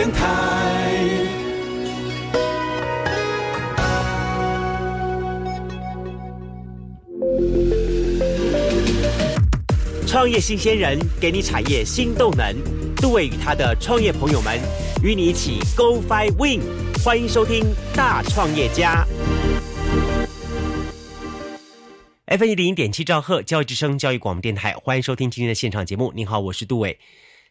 电台。创业新鲜人给你产业新动能，杜伟与他的创业朋友们与你一起 Go Fly Win，欢迎收听大创业家。F 一零点七兆赫教育之声教育广播电台，欢迎收听今天的现场节目。您好，我是杜伟。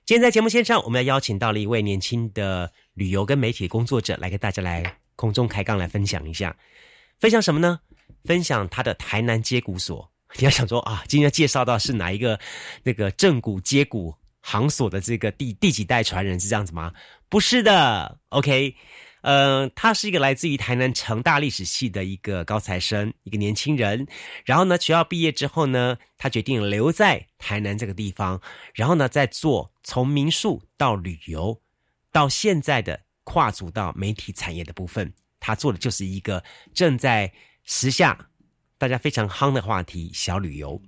今天在节目线上，我们要邀请到了一位年轻的旅游跟媒体工作者，来跟大家来空中开杠来分享一下。分享什么呢？分享他的台南接骨所。你要想说啊，今天要介绍到是哪一个那个正骨接骨行所的这个第第几代传人是这样子吗？不是的，OK，呃，他是一个来自于台南成大历史系的一个高材生，一个年轻人。然后呢，学校毕业之后呢，他决定留在台南这个地方，然后呢，再做从民宿到旅游，到现在的跨足到媒体产业的部分，他做的就是一个正在时下。大家非常夯的话题，小旅游。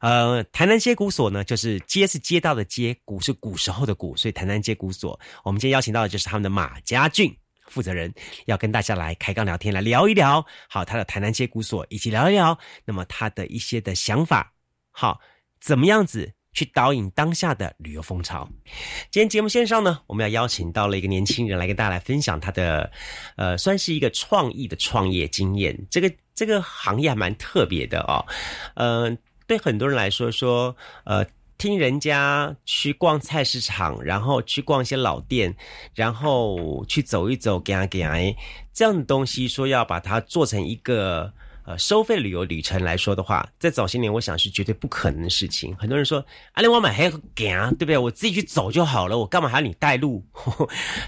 呃，台南接骨所呢，就是街是街道的街，古是古时候的古，所以台南接骨所。我们今天邀请到的就是他们的马家俊负责人，要跟大家来开杠聊天，来聊一聊好他的台南街古所，以及聊一聊那么他的一些的想法，好怎么样子去导引当下的旅游风潮。今天节目线上呢，我们要邀请到了一个年轻人来跟大家来分享他的，呃，算是一个创意的创业经验。这个。这个行业还蛮特别的哦，嗯，对很多人来说，说呃，听人家去逛菜市场，然后去逛一些老店，然后去走一走，给啊给啊，这样的东西，说要把它做成一个呃收费旅游旅程来说的话，在早些年，我想是绝对不可能的事情。很多人说，阿里我买还要给啊，对不对？我自己去走就好了，我干嘛还要你带路？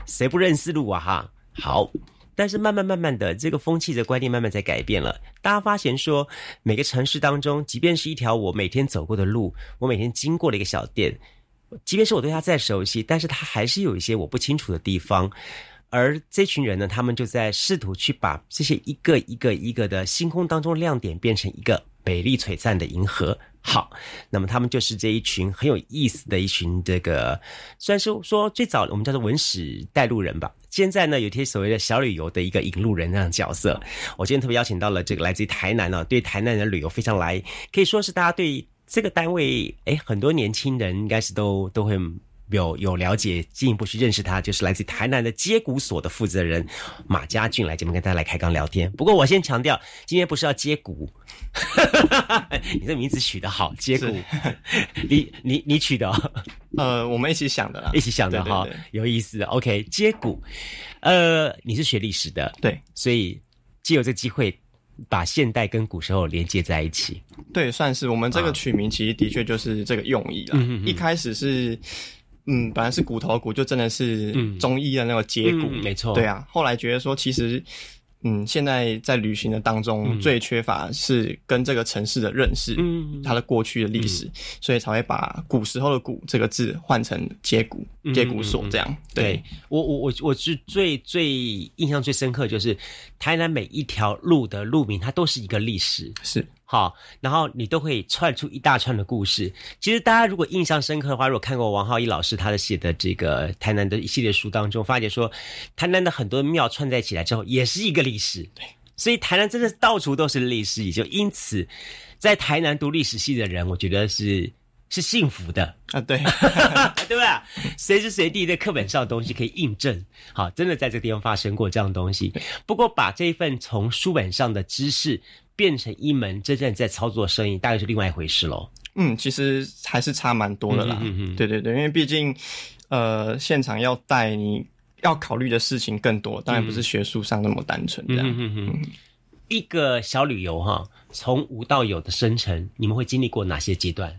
谁不认识路啊？哈，好。但是慢慢慢慢的，这个风气的观念慢慢在改变了。大家发现说，每个城市当中，即便是一条我每天走过的路，我每天经过了一个小店，即便是我对它再熟悉，但是它还是有一些我不清楚的地方。而这群人呢，他们就在试图去把这些一个一个一个的星空当中亮点，变成一个美丽璀璨的银河。好，那么他们就是这一群很有意思的一群，这个虽然说说最早我们叫做文史带路人吧，现在呢有些所谓的小旅游的一个引路人那样角色。我今天特别邀请到了这个来自于台南呢，对台南的旅游非常来，可以说是大家对这个单位，哎，很多年轻人应该是都都会。有有了解，进一步去认识他，就是来自台南的接骨所的负责人马家俊来节目跟大家来开刚聊天。不过我先强调，今天不是要接骨，你这名字取得好，接骨，你你你取的，呃，我们一起想的，一起想的哈，有意思。OK，接骨，呃，你是学历史的，对，所以借有这机会把现代跟古时候连接在一起，对，算是我们这个取名其实的确就是这个用意了。一开始是。嗯，本来是骨头骨，就真的是中医的那个接骨，没错。对啊，后来觉得说，其实，嗯，现在在旅行的当中，最缺乏是跟这个城市的认识，嗯，它的过去的历史，所以才会把古时候的“古”这个字换成接骨、接骨所这样。对。我，我，我，我是最最印象最深刻，就是台南每一条路的路名，它都是一个历史，是。好，然后你都会串出一大串的故事。其实大家如果印象深刻的话，如果看过王浩一老师他的写的这个台南的一系列书当中，发觉说台南的很多庙串在起来之后，也是一个历史。对，所以台南真的到处都是历史，也就因此在台南读历史系的人，我觉得是是幸福的啊。对 对吧？随时随地在课本上的东西可以印证，好，真的在这个地方发生过这样的东西。不过把这一份从书本上的知识。变成一门真正在操作生意，大概是另外一回事喽。嗯，其实还是差蛮多的啦。嗯嗯，对对对，因为毕竟，呃，现场要带你要考虑的事情更多，当然不是学术上那么单纯这样。嗯嗯一个小旅游哈，从无到有的生成，你们会经历过哪些阶段？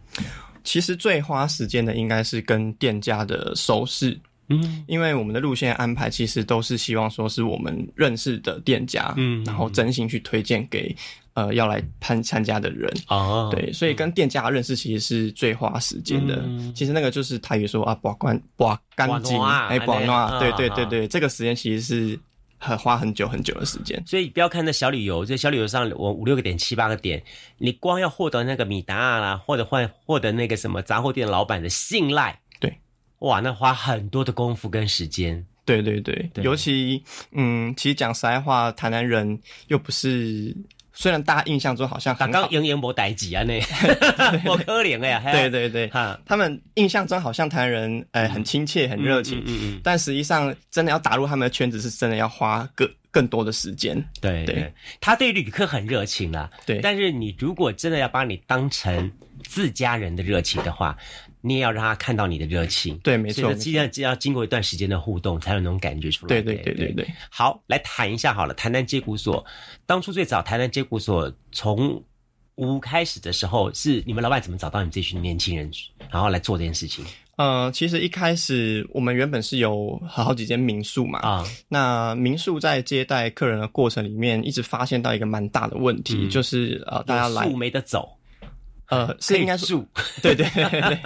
其实最花时间的应该是跟店家的熟识。嗯，因为我们的路线安排其实都是希望说是我们认识的店家，嗯，然后真心去推荐给。呃，要来参参加的人哦，对，所以跟店家认识其实是最花时间的。其实那个就是他也说啊，把关把干净，哎，把暖，对对对对，这个时间其实是很花很久很久的时间。所以不要看那小旅游，这小旅游上我五六个点、七八个点，你光要获得那个米达啦，或者换获得那个什么杂货店老板的信赖，对，哇，那花很多的功夫跟时间。对对对，尤其嗯，其实讲实在话，台南人又不是。虽然大家印象中好像刚刚英英博代几啊，那我可怜呀。对对对，哈，他们印象中好像台湾人，哎，很亲切，很热情。嗯嗯。但实际上，真的要打入他们的圈子，是真的要花更更多的时间。对对，他对旅客很热情啦。对。但是你如果真的要把你当成自家人的热情的话。你也要让他看到你的热情，对，没错。既然要经过一段时间的互动，才有那种感觉出来。对对对对对。好，来谈一下好了。谈谈接骨所，当初最早谈谈接骨所从无开始的时候，是你们老板怎么找到你这群年轻人，然后来做这件事情？呃，其实一开始我们原本是有好几间民宿嘛，啊，那民宿在接待客人的过程里面，一直发现到一个蛮大的问题，就是呃，大家来没得走。呃，是应该是，对对对对。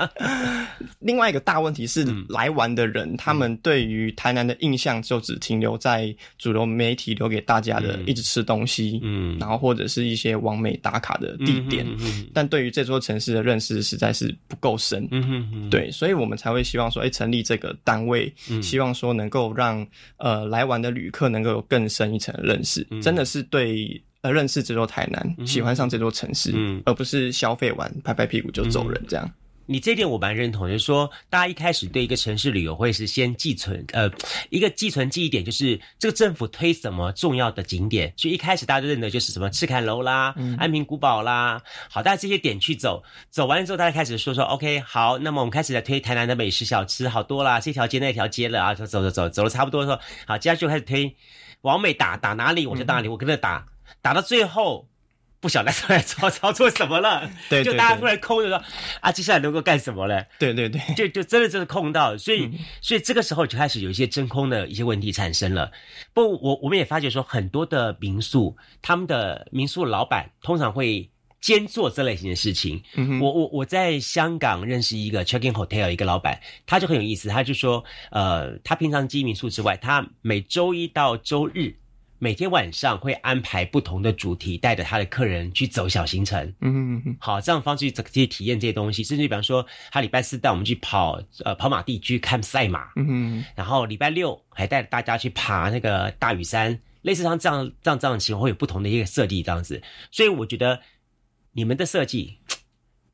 另外一个大问题是，来玩的人他们对于台南的印象就只停留在主流媒体留给大家的一直吃东西，嗯，然后或者是一些完美打卡的地点，但对于这座城市的认识实在是不够深，嗯哼，对，所以我们才会希望说，哎，成立这个单位，希望说能够让呃来玩的旅客能够有更深一层的认识，真的是对。认识这座台南，喜欢上这座城市，而不是消费完拍拍屁股就走人这样。你这点我蛮认同，就是说，大家一开始对一个城市旅游会是先寄存，呃，一个寄存记忆点，就是这个政府推什么重要的景点，所以一开始大家都认得就是什么赤坎楼啦、安平古堡啦，好，大家这些点去走，走完了之后，大家开始说说，OK，好，那么我们开始来推台南的美食小吃，好多啦，这条街那条街了啊，走走走，走了差不多的时候，好，接下来就开始推往美打打哪里我就哪里，我跟着打。打到最后，不晓得在操操作什么了，对，就大家突然空着说啊，接下来能够干什么呢？对对对，就就真的真的空到，所以所以这个时候就开始有一些真空的一些问题产生了。不，我我们也发觉说，很多的民宿，他们的民宿老板通常会兼做这类型的事情。嗯我我我在香港认识一个 check-in hotel 一个老板，他就很有意思，他就说，呃，他平常经营民宿之外，他每周一到周日。每天晚上会安排不同的主题，带着他的客人去走小行程。嗯，好，这样方式去体验这些东西。甚至比方说，他礼拜四带我们去跑呃跑马地去看赛马。嗯，然后礼拜六还带大家去爬那个大屿山，类似像这样这样这样的情况，会有不同的一个设计这样子。所以我觉得你们的设计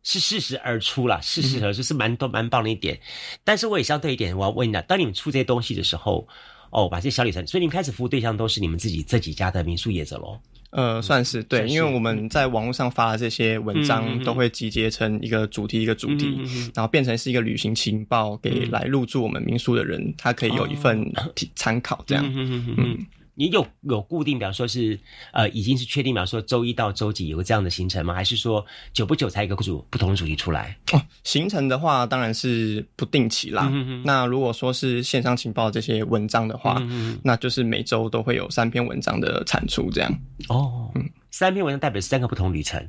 是适时而出了，适时而出是蛮多蛮棒的一点。但是我也相对一点，我要问一下，当你们出这些东西的时候。哦，把这些小旅程，所以你们开始服务对象都是你们自己这几家的民宿业者喽？呃，算是对，因为我们在网络上发的这些文章都会集结成一个主题，一个主题，然后变成是一个旅行情报，给来入住我们民宿的人，他可以有一份参考，这样。嗯嗯。嗯你有有固定，比方说是呃，已经是确定，比方说周一到周几有个这样的行程吗？还是说久不久才一个主不同的主题出来？哦，行程的话当然是不定期啦。那如果说是线上情报这些文章的话，那就是每周都会有三篇文章的产出，这样。哦，嗯，三篇文章代表三个不同旅程。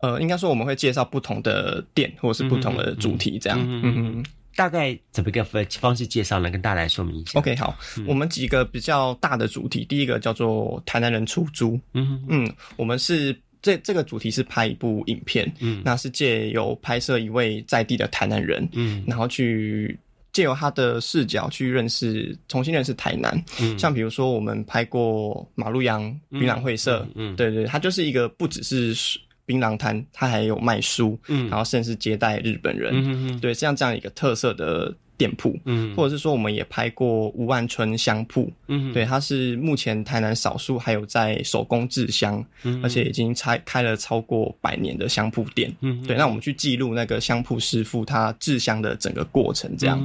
呃，应该说我们会介绍不同的店或者是不同的主题，这样。嗯嗯。大概怎么个方方式介绍呢？跟大家来说明一下。OK，好，我们几个比较大的主题，第一个叫做台南人出租。嗯嗯，我们是这这个主题是拍一部影片，嗯，那是借由拍摄一位在地的台南人，嗯，然后去借由他的视角去认识，重新认识台南。嗯，像比如说我们拍过马路洋云朗会社，嗯，对对，它就是一个不只是。槟榔摊，它还有卖书，嗯，然后甚至接待日本人，嗯嗯对，像这样一个特色的店铺，嗯，或者是说我们也拍过吴万春香铺，嗯，对，它是目前台南少数还有在手工制香，嗯，而且已经开开了超过百年的香铺店，嗯，对，那我们去记录那个香铺师傅他制香的整个过程，这样，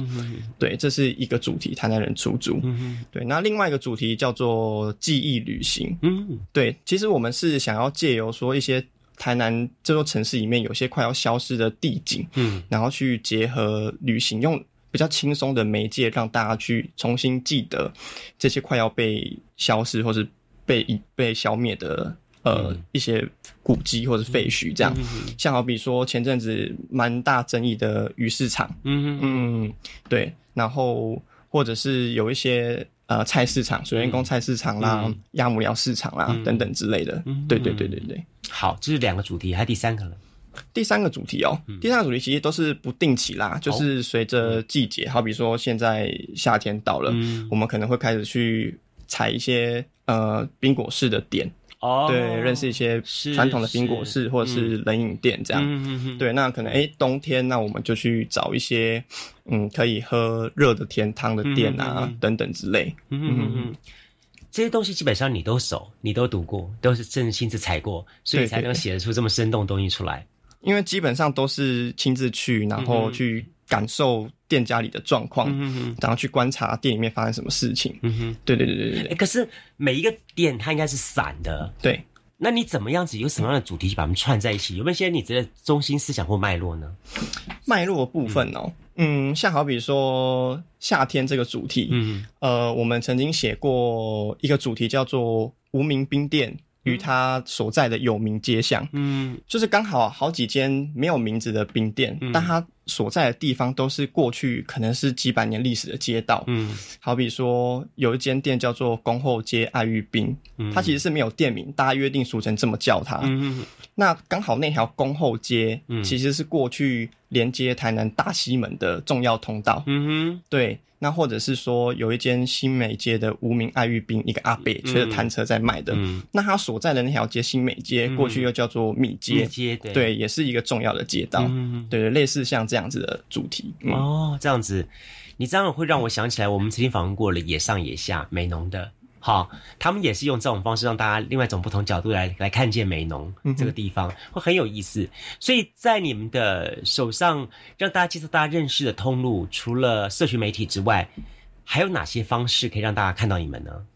对，这是一个主题，台南人出租，嗯。对，那另外一个主题叫做记忆旅行，嗯，对，其实我们是想要借由说一些。台南这座城市里面有些快要消失的地景，嗯，然后去结合旅行，用比较轻松的媒介，让大家去重新记得这些快要被消失或是被被消灭的呃一些古迹或者废墟，这样。像好比说前阵子蛮大争议的鱼市场，嗯嗯，对，然后或者是有一些。呃，菜市场、水源宫菜市场啦，鸭母寮市场啦，等等之类的。对对对对对。好，这是两个主题，还有第三个呢。第三个主题哦，第三个主题其实都是不定期啦，就是随着季节，好比说现在夏天到了，我们可能会开始去采一些呃冰果式的点。哦，对，认识一些传统的苹果室或者是冷饮店这样，对，那可能哎冬天那我们就去找一些嗯可以喝热的甜汤的店啊等等之类，嗯嗯嗯，这些东西基本上你都熟，你都读过，都是真的亲自踩过，所以才能写得出这么生动东西出来。因为基本上都是亲自去，然后去感受店家里的状况，然后去观察店里面发生什么事情。嗯哼，对对对对对。可是每一个店它应该是散的，对。那你怎么样子有什么样的主题去把它们串在一起？有没有一些你觉得中心思想或脉络呢？脉络部分哦，嗯，像好比说夏天这个主题，嗯，呃，我们曾经写过一个主题叫做无名冰店。与他所在的有名街巷，嗯，就是刚好好几间没有名字的冰店，但他所在的地方都是过去可能是几百年历史的街道，嗯，好比说有一间店叫做恭后街爱玉冰，它其实是没有店名，大家约定俗成这么叫它，嗯。那刚好那条恭后街其实是过去连接台南大西门的重要通道，嗯哼，对。那或者是说，有一间新美街的无名爱玉冰，一个阿伯推着摊车在卖的。那他所在的那条街新美街，过去又叫做米街，对，也是一个重要的街道。对对，类似像这样子的主题。哦，这样子，你这样会让我想起来，我们曾经访问过了野上野下美浓的。好，他们也是用这种方式让大家另外一种不同角度来来看见美浓这个地方，会很有意思。所以在你们的手上，让大家接受、大家认识的通路，除了社群媒体之外，还有哪些方式可以让大家看到你们呢？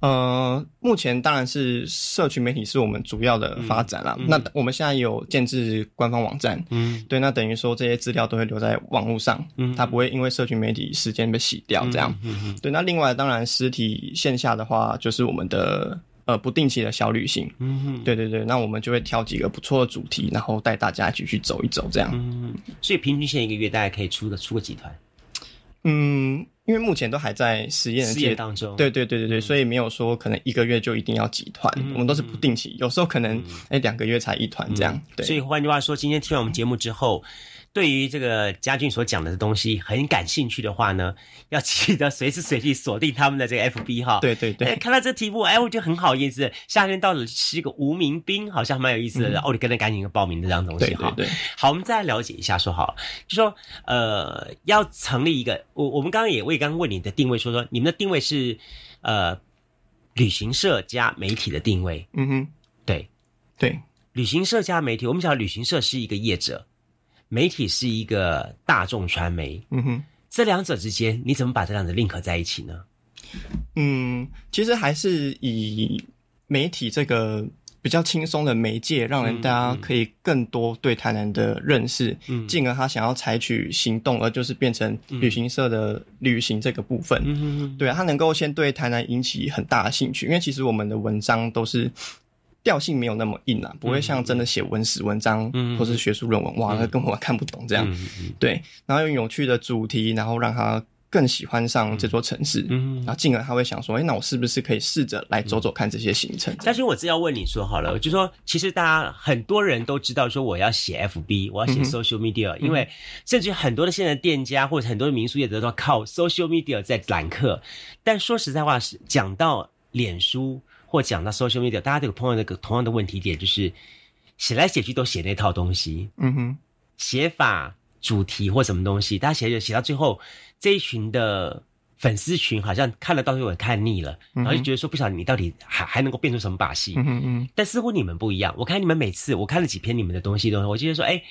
呃，目前当然是社群媒体是我们主要的发展了。那我们现在有建制官方网站，嗯，对，那等于说这些资料都会留在网络上，嗯，它不会因为社群媒体时间被洗掉，这样，嗯对。那另外，当然实体线下的话，就是我们的呃不定期的小旅行，嗯，对对对，那我们就会挑几个不错的主题，然后带大家一起去走一走，这样。嗯，所以平均线一个月大概可以出个出个几团？嗯。因为目前都还在实验实验当中，对对对对对，所以没有说可能一个月就一定要几团，我们都是不定期，有时候可能哎两个月才一团这样。对，所以换句话说，今天听完我们节目之后。对于这个嘉俊所讲的东西很感兴趣的话呢，要记得随时随地锁定他们的这个 FB 哈。对对对，看到这题目，哎，我觉得很好意思。夏天到了，是一个无名兵，好像蛮有意思的。哦，你跟着赶紧报名的这样东西哈。对对。好，我们再来了解一下，说好，就说呃，要成立一个，我我们刚刚也我也刚刚问你的定位，说说你们的定位是呃旅行社加媒体的定位。嗯哼，对对，旅行社加媒体，我们讲旅行社是一个业者。媒体是一个大众传媒，嗯哼，这两者之间你怎么把这两者 link 在一起呢？嗯，其实还是以媒体这个比较轻松的媒介，让人大家可以更多对台南的认识，嗯，进而他想要采取行动，而就是变成旅行社的旅行这个部分，嗯哼，对啊，他能够先对台南引起很大的兴趣，因为其实我们的文章都是。调性没有那么硬啊，不会像真的写文史文章或是学术论文，哇，那根本看不懂这样。对，然后用有趣的主题，然后让他更喜欢上这座城市，然后进而他会想说，哎，那我是不是可以试着来走走看这些行程？但是我只要问你说好了，就说其实大家很多人都知道说我要写 FB，我要写 social media，因为甚至很多的现在店家或者很多的民宿业者都靠 social media 在揽客。但说实在话，是讲到脸书。或讲到 social media，大家都有碰到那个同样的问题点，就是写来写去都写那套东西，嗯哼，写法、主题或什么东西，大家写写写到最后，这一群的粉丝群好像看了到最后看腻了，然后就觉得说不晓得你到底还还能够变出什么把戏，嗯嗯，但似乎你们不一样，我看你们每次我看了几篇你们的东西，东西，我觉得说，哎。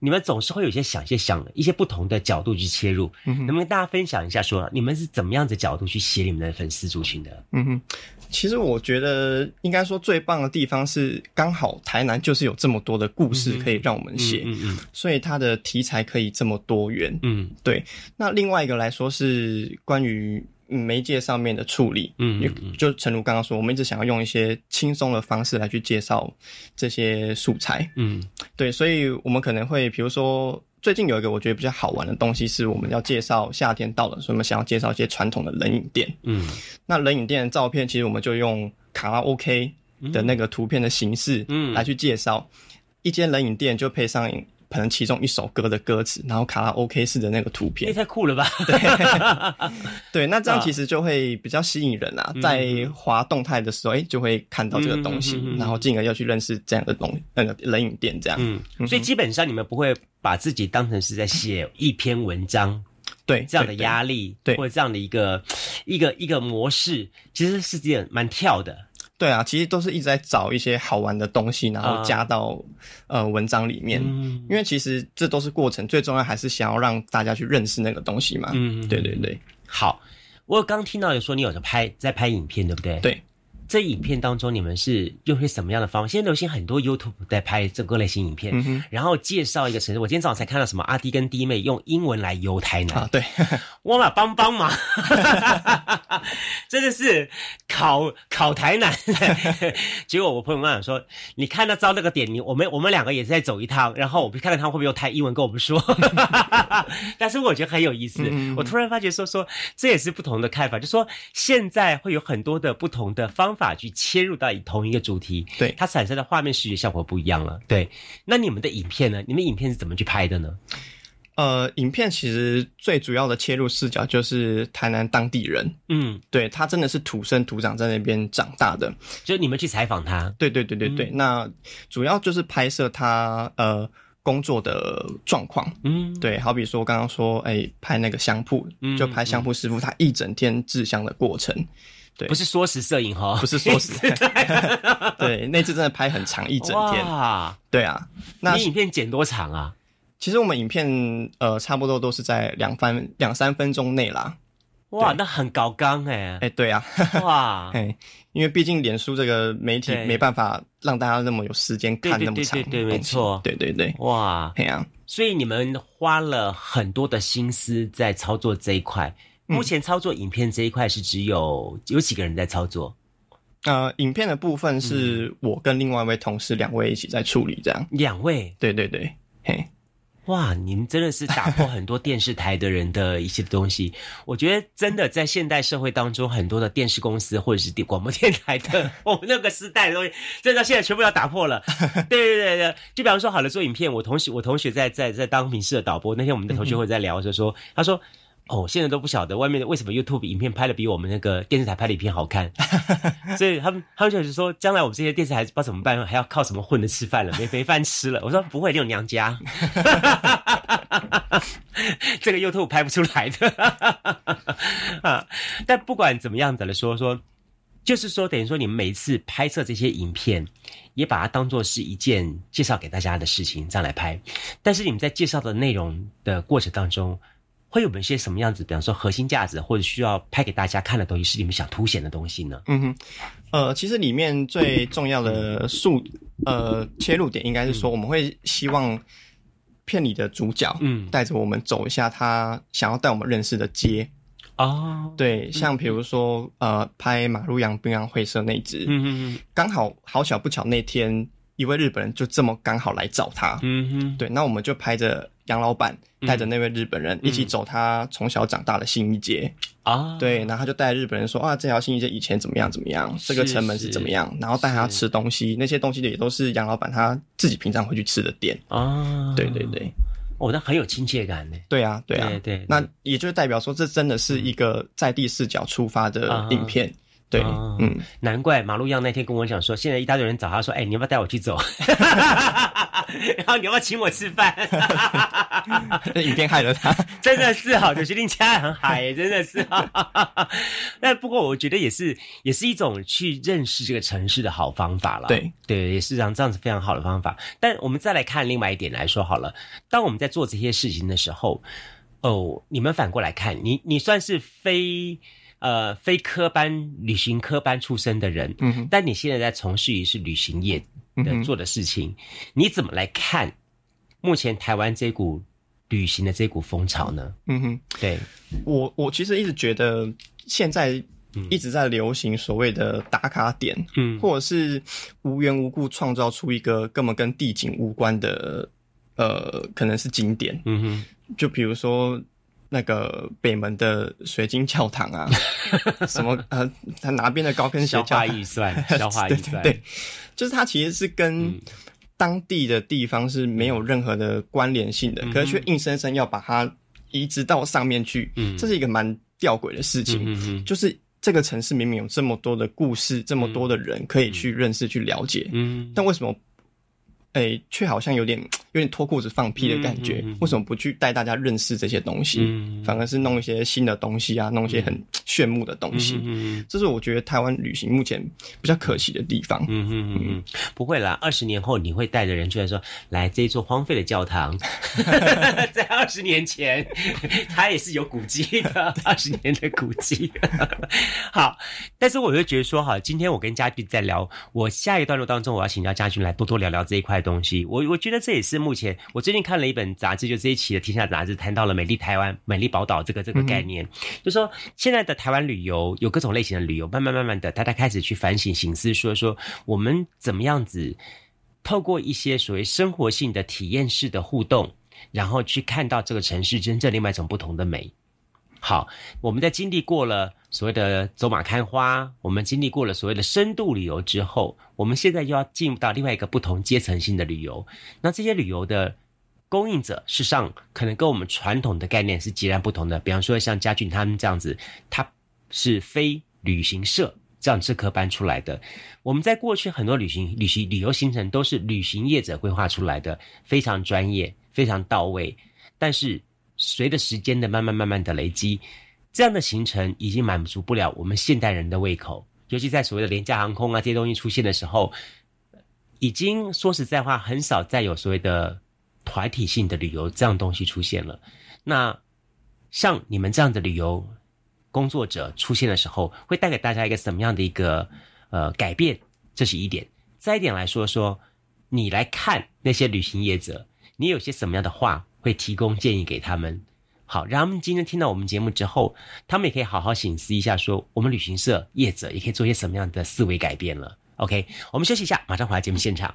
你们总是会有些想一些想一些不同的角度去切入，能不能跟大家分享一下，说你们是怎么样子角度去写你们的粉丝族群的？嗯哼，其实我觉得应该说最棒的地方是，刚好台南就是有这么多的故事可以让我们写，嗯嗯，所以它的题材可以这么多元，嗯，对。那另外一个来说是关于。媒介上面的处理，嗯，就诚如刚刚说，我们一直想要用一些轻松的方式来去介绍这些素材，嗯，对，所以我们可能会，比如说最近有一个我觉得比较好玩的东西，是我们要介绍夏天到了，所以我们想要介绍一些传统的冷饮店，嗯，那冷饮店的照片，其实我们就用卡拉 OK 的那个图片的形式，嗯，来去介绍。一间冷饮店就配上可能其中一首歌的歌词，然后卡拉 OK 式的那个图片，也太酷了吧？对，对，那这样其实就会比较吸引人啊，在滑动态的时候，哎，就会看到这个东西，然后进而要去认识这样的东那个冷饮店这样。嗯，所以基本上你们不会把自己当成是在写一篇文章，对这样的压力，对或者这样的一个一个一个模式，其实是件蛮跳的。对啊，其实都是一直在找一些好玩的东西，然后加到呃文章里面。嗯，因为其实这都是过程，最重要还是想要让大家去认识那个东西嘛。嗯，对对对。好，我刚听到有说你有在拍在拍影片，对不对？对。这影片当中，你们是用些什么样的方法？现在流行很多 YouTube 在拍这个类型影片，然后介绍一个城市。我今天早上才看到什么阿弟跟弟妹用英文来游台南。啊，对，我嘛帮帮忙，真的是考考台南。结果我朋友跟我说：“你看到招那个点，你我们我们两个也是在走一趟，然后我们看看他会不会用台英文跟我们说。”但是我觉得很有意思。我突然发觉说说这也是不同的看法，就说现在会有很多的不同的方。法去切入到同一个主题，对它产生的画面视觉效果不一样了。对，那你们的影片呢？你们影片是怎么去拍的呢？呃，影片其实最主要的切入视角就是台南当地人，嗯，对他真的是土生土长在那边长大的，就是你们去采访他，对对对对对。那主要就是拍摄他呃工作的状况，嗯，对，好比说刚刚说，哎，拍那个香铺，就拍香铺师傅他一整天制香的过程。对，不是缩时摄影哈，不是缩时，对，那次真的拍很长一整天。哇，对啊，那你影片剪多长啊？其实我们影片呃，差不多都是在两分两三分钟内啦。哇，那很高纲哎。哎，对啊，哇，哎，因为毕竟脸书这个媒体没办法让大家那么有时间看那么长，对，没错，对对对，哇，这样，所以你们花了很多的心思在操作这一块。目前操作影片这一块是只有有几个人在操作？呃，影片的部分是我跟另外一位同事两位一起在处理，这样。两位？对对对，嘿，哇，你们真的是打破很多电视台的人的一些东西。我觉得真的在现代社会当中，很多的电视公司或者是电广播电台的 我们那个时代的东西，真的现在全部要打破了。对对对对，就比方说好了，做影片，我同学我同学在在在当平视的导播，那天我们的同学会在聊，就说他说。哦，现在都不晓得外面为什么 YouTube 影片拍的比我们那个电视台拍的影片好看，所以他们他们就是说，将来我们这些电视台不知道怎么办，还要靠什么混着吃饭了，没没饭吃了。我说不会，你有娘家 这个 YouTube 拍不出来的啊。但不管怎么样子来说说，就是说等于说你们每一次拍摄这些影片，也把它当做是一件介绍给大家的事情这样来拍。但是你们在介绍的内容的过程当中。会有一些什么样子？比方说核心价值，或者需要拍给大家看的东西，是你们想凸显的东西呢？嗯哼，呃，其实里面最重要的数呃切入点，应该是说我们会希望片里的主角，嗯，带着我们走一下他想要带我们认识的街哦，对，像比如说呃拍马路洋冰洋会社那只，嗯哼哼，刚好好巧不巧那天一位日本人就这么刚好来找他，嗯哼，对，那我们就拍着。杨老板带着那位日本人一起走他从小长大的新一街。啊，对，然后他就带日本人说啊，这条新一街以前怎么样？怎么样，这个城门是怎么样，然后带他吃东西，那些东西也都是杨老板他自己平常会去吃的店。啊，对对对，哦，那很有亲切感呢。对啊，对啊，对，那也就代表说这真的是一个在地视角出发的影片。对，嗯，难怪马路样那天跟我讲说，现在一大堆人找他说，哎，你要不要带我去走？然后你要不要请我吃饭？影片害了他，真的是哈，就决定家很嗨，真的是。那不过我觉得也是，也是一种去认识这个城市的好方法了。对，对，也是这样这样子非常好的方法。但我们再来看另外一点来说好了，当我们在做这些事情的时候，哦，你们反过来看，你你算是非。呃，非科班旅行科班出身的人，嗯，但你现在在从事于是旅行业的做的事情，你怎么来看目前台湾这股旅行的这股风潮呢？嗯哼，对。我，我其实一直觉得现在一直在流行所谓的打卡点，嗯，或者是无缘无故创造出一个根本跟地景无关的，呃，可能是景点，嗯哼，就比如说。那个北门的水晶教堂啊，什么呃，他哪边的高跟鞋？消化预算，消化预算，对，就是它其实是跟当地的地方是没有任何的关联性的，可是却硬生生要把它移植到上面去，这是一个蛮吊诡的事情。嗯就是这个城市明明有这么多的故事，这么多的人可以去认识、去了解，嗯但为什么？哎，却好像有点有点脱裤子放屁的感觉。为什么不去带大家认识这些东西，反而是弄一些新的东西啊，弄一些很炫目的东西？这是我觉得台湾旅行目前比较可惜的地方。嗯嗯嗯，不会啦，二十年后你会带着人出来说，来这一座荒废的教堂，在二十年前它也是有古迹的，二十年的古迹。好，但是我就觉得说，哈，今天我跟嘉俊在聊，我下一段落当中，我要请教嘉俊来多多聊聊这一块。东西，我我觉得这也是目前我最近看了一本杂志，就这一期的《天下》杂志谈到了美丽台湾、美丽宝岛这个这个概念，就说现在的台湾旅游有各种类型的旅游，慢慢慢慢的，大家开始去反省、醒思，说说我们怎么样子透过一些所谓生活性的体验式的互动，然后去看到这个城市真正另外一种不同的美。好，我们在经历过了所谓的走马看花，我们经历过了所谓的深度旅游之后，我们现在又要进入到另外一个不同阶层性的旅游。那这些旅游的供应者，事实上可能跟我们传统的概念是截然不同的。比方说，像家俊他们这样子，他是非旅行社这样这科班出来的。我们在过去很多旅行、旅行、旅游行程都是旅行业者规划出来的，非常专业、非常到位，但是。随着时间的慢慢慢慢的累积，这样的行程已经满足不了我们现代人的胃口。尤其在所谓的廉价航空啊这些东西出现的时候，已经说实在话，很少再有所谓的团体性的旅游这样东西出现了。那像你们这样的旅游工作者出现的时候，会带给大家一个什么样的一个呃改变？这是一点。再一点来说说，你来看那些旅行业者，你有些什么样的话？会提供建议给他们，好，让他们今天听到我们节目之后，他们也可以好好醒思一下，说我们旅行社业者也可以做些什么样的思维改变了。OK，我们休息一下，马上回来节目现场。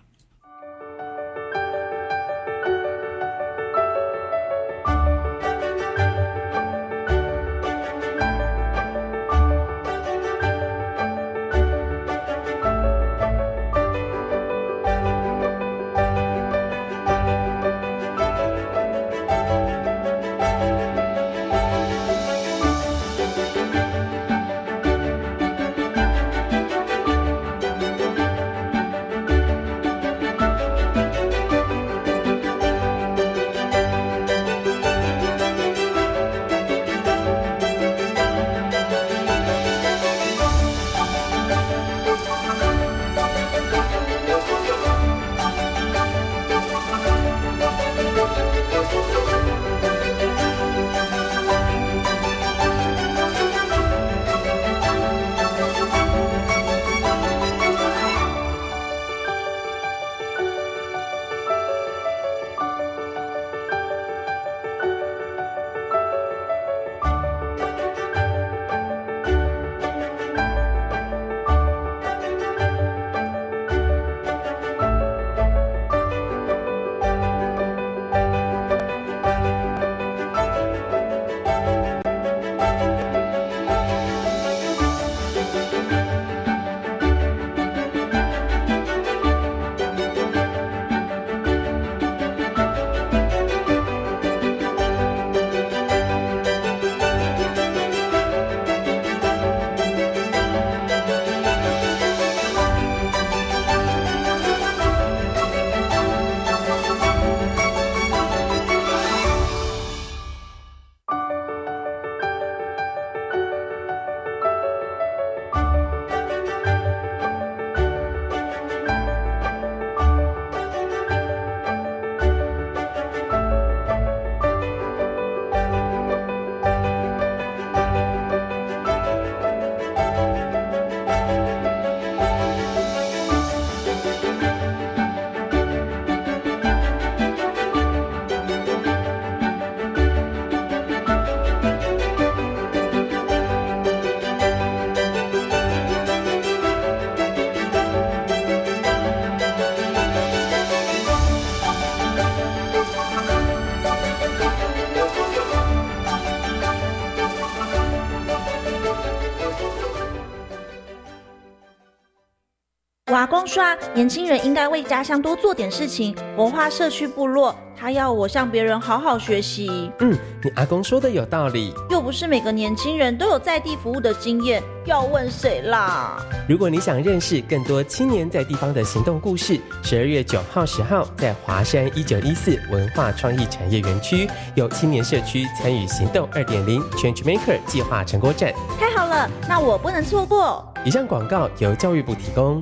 阿公说，年轻人应该为家乡多做点事情，活化社区部落。他要我向别人好好学习。嗯，你阿公说的有道理。又不是每个年轻人都有在地服务的经验，要问谁啦？如果你想认识更多青年在地方的行动故事，十二月九号、十号在华山一九一四文化创意产业园区有青年社区参与行动二点零 Change Maker 计划成果展。太好了，那我不能错过。以上广告由教育部提供。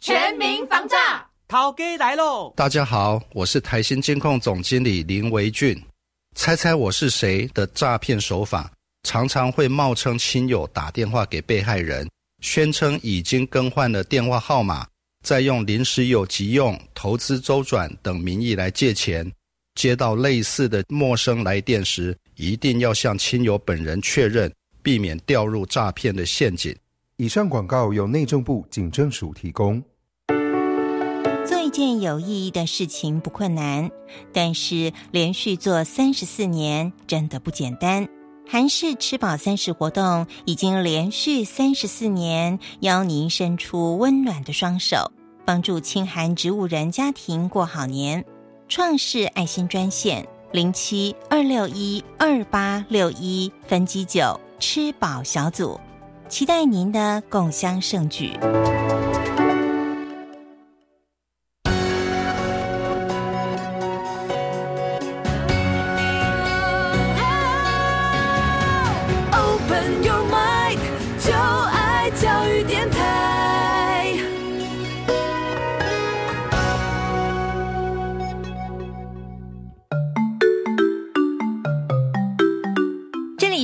全民防诈，桃哥来喽！大家好，我是台新监控总经理林维俊。猜猜我是谁的诈骗手法，常常会冒称亲友打电话给被害人，宣称已经更换了电话号码，再用临时有急用、投资周转等名义来借钱。接到类似的陌生来电时，一定要向亲友本人确认，避免掉入诈骗的陷阱。以上广告由内政部警政署提供。做一件有意义的事情不困难，但是连续做三十四年真的不简单。韩式吃饱三十活动已经连续三十四年，邀您伸出温暖的双手，帮助清寒植物人家庭过好年。创世爱心专线零七二六一二八六一分机九吃饱小组。期待您的共襄盛举。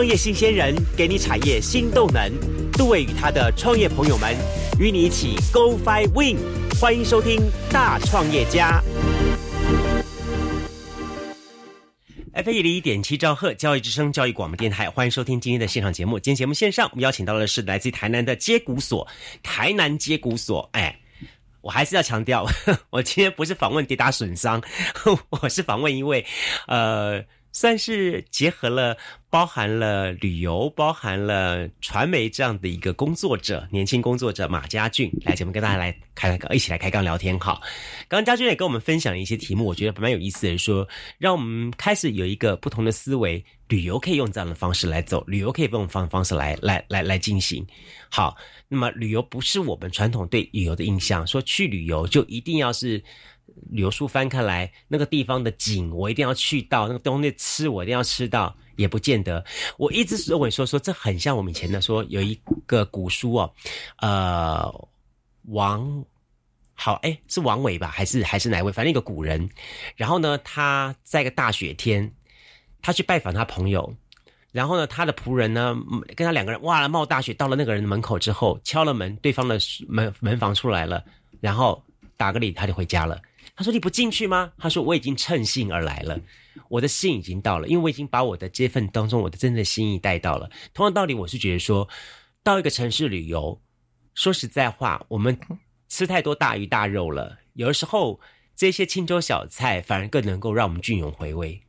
创业新鲜人给你产业新动能，杜伟与他的创业朋友们与你一起 Go Fly Win，欢迎收听大创业家。F 一零一点七兆赫教育之声教育广播电台，欢迎收听今天的现场节目。今天节目线上，我们邀请到的是来自台南的接骨所，台南接骨所。哎，我还是要强调，我今天不是访问跌打损伤，我是访问一位，呃。算是结合了包含了旅游、包含了传媒这样的一个工作者，年轻工作者马家俊来节目跟大家来开开一起来开杠聊天。好，刚刚家俊也跟我们分享了一些题目，我觉得蛮有意思的，说让我们开始有一个不同的思维，旅游可以用这样的方式来走，旅游可以用方方式来来来来进行。好，那么旅游不是我们传统对旅游的印象，说去旅游就一定要是。旅游书翻开来，那个地方的景我一定要去到，那个东西吃我一定要吃到，也不见得。我一直认为说说这很像我们以前的说有一个古书哦，呃，王好哎是王伟吧，还是还是哪位？反正一个古人。然后呢，他在一个大雪天，他去拜访他朋友，然后呢，他的仆人呢跟他两个人哇冒大雪到了那个人的门口之后，敲了门，对方的门门房出来了，然后打个礼，他就回家了。他说：“你不进去吗？”他说：“我已经趁兴而来了，我的信已经到了，因为我已经把我的这份当中我的真正的心意带到了。同样道理，我是觉得说，到一个城市旅游，说实在话，我们吃太多大鱼大肉了，有的时候这些清粥小菜反而更能够让我们隽永回味。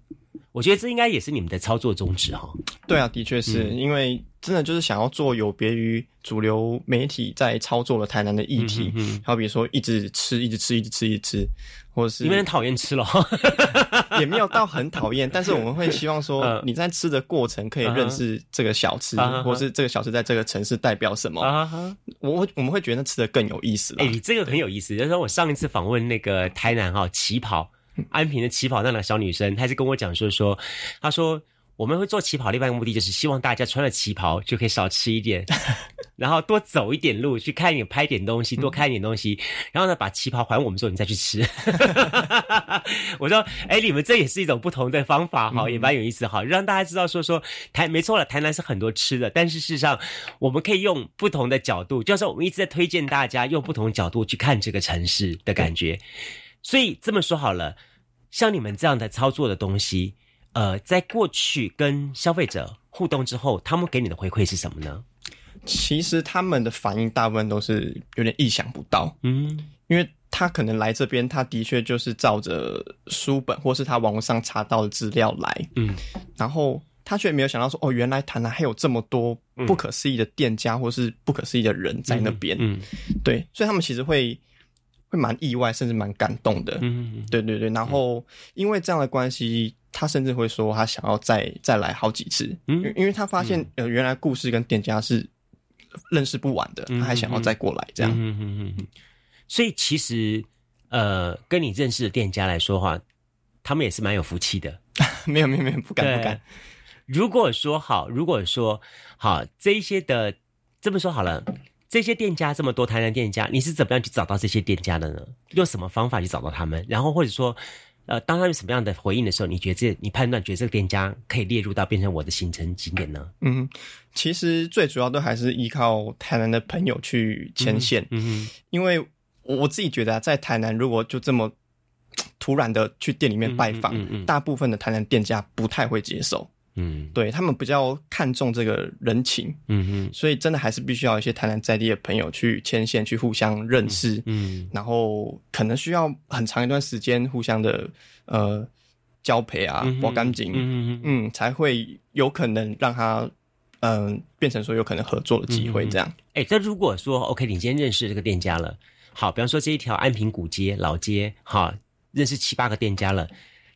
我觉得这应该也是你们的操作宗旨哈。对啊，的确是因为真的就是想要做有别于主流媒体在操作的台南的议题，好比说一直吃，一直吃，一直吃，一直吃，或者是你们很讨厌吃了，也没有到很讨厌，但是我们会希望说你在吃的过程可以认识这个小吃，或是这个小吃在这个城市代表什么。我我们会觉得吃的更有意思。哎，你这个很有意思，就是说我上一次访问那个台南哈旗袍。安平的旗袍那个小女生，她是跟我讲说说，她说我们会做旗袍，另外一个目的就是希望大家穿了旗袍就可以少吃一点，然后多走一点路，去看一点拍点东西，多看一点东西，然后呢把旗袍还我们之后，你再去吃。我说，哎，你们这也是一种不同的方法哈，也蛮有意思哈，让大家知道说说台没错了，台南是很多吃的，但是事实上我们可以用不同的角度，就是我们一直在推荐大家用不同的角度去看这个城市的感觉。所以这么说好了，像你们这样的操作的东西，呃，在过去跟消费者互动之后，他们给你的回馈是什么呢？其实他们的反应大部分都是有点意想不到，嗯，因为他可能来这边，他的确就是照着书本或是他网络上查到的资料来，嗯，然后他却没有想到说，哦，原来台南还有这么多不可思议的店家或是不可思议的人在那边，嗯，对，所以他们其实会。会蛮意外，甚至蛮感动的。嗯，对对对。然后因为这样的关系，他甚至会说他想要再再来好几次。嗯，因为他发现呃，原来故事跟店家是认识不完的，他还想要再过来这样。嗯嗯嗯。所以其实呃，跟你认识的店家来说话，他们也是蛮有福气的。没有没有没有，不敢不敢。如果说好，如果说好，这一些的这么说好了。这些店家这么多，台南店家，你是怎么样去找到这些店家的呢？用什么方法去找到他们？然后或者说，呃，当他有什么样的回应的时候，你觉得这你判断觉得这个店家可以列入到变成我的行程景点呢？嗯，其实最主要都还是依靠台南的朋友去牵线。嗯因为我自己觉得啊，在台南如果就这么突然的去店里面拜访，大部分的台南店家不太会接受。嗯，对他们比较看重这个人情，嗯嗯，所以真的还是必须要一些台南在地的朋友去牵线，去互相认识，嗯，然后可能需要很长一段时间互相的呃交配啊，保干净，嗯嗯嗯，才会有可能让他嗯变成说有可能合作的机会这样。哎，那如果说 OK，你今天认识这个店家了，好，比方说这一条安平古街老街，好，认识七八个店家了。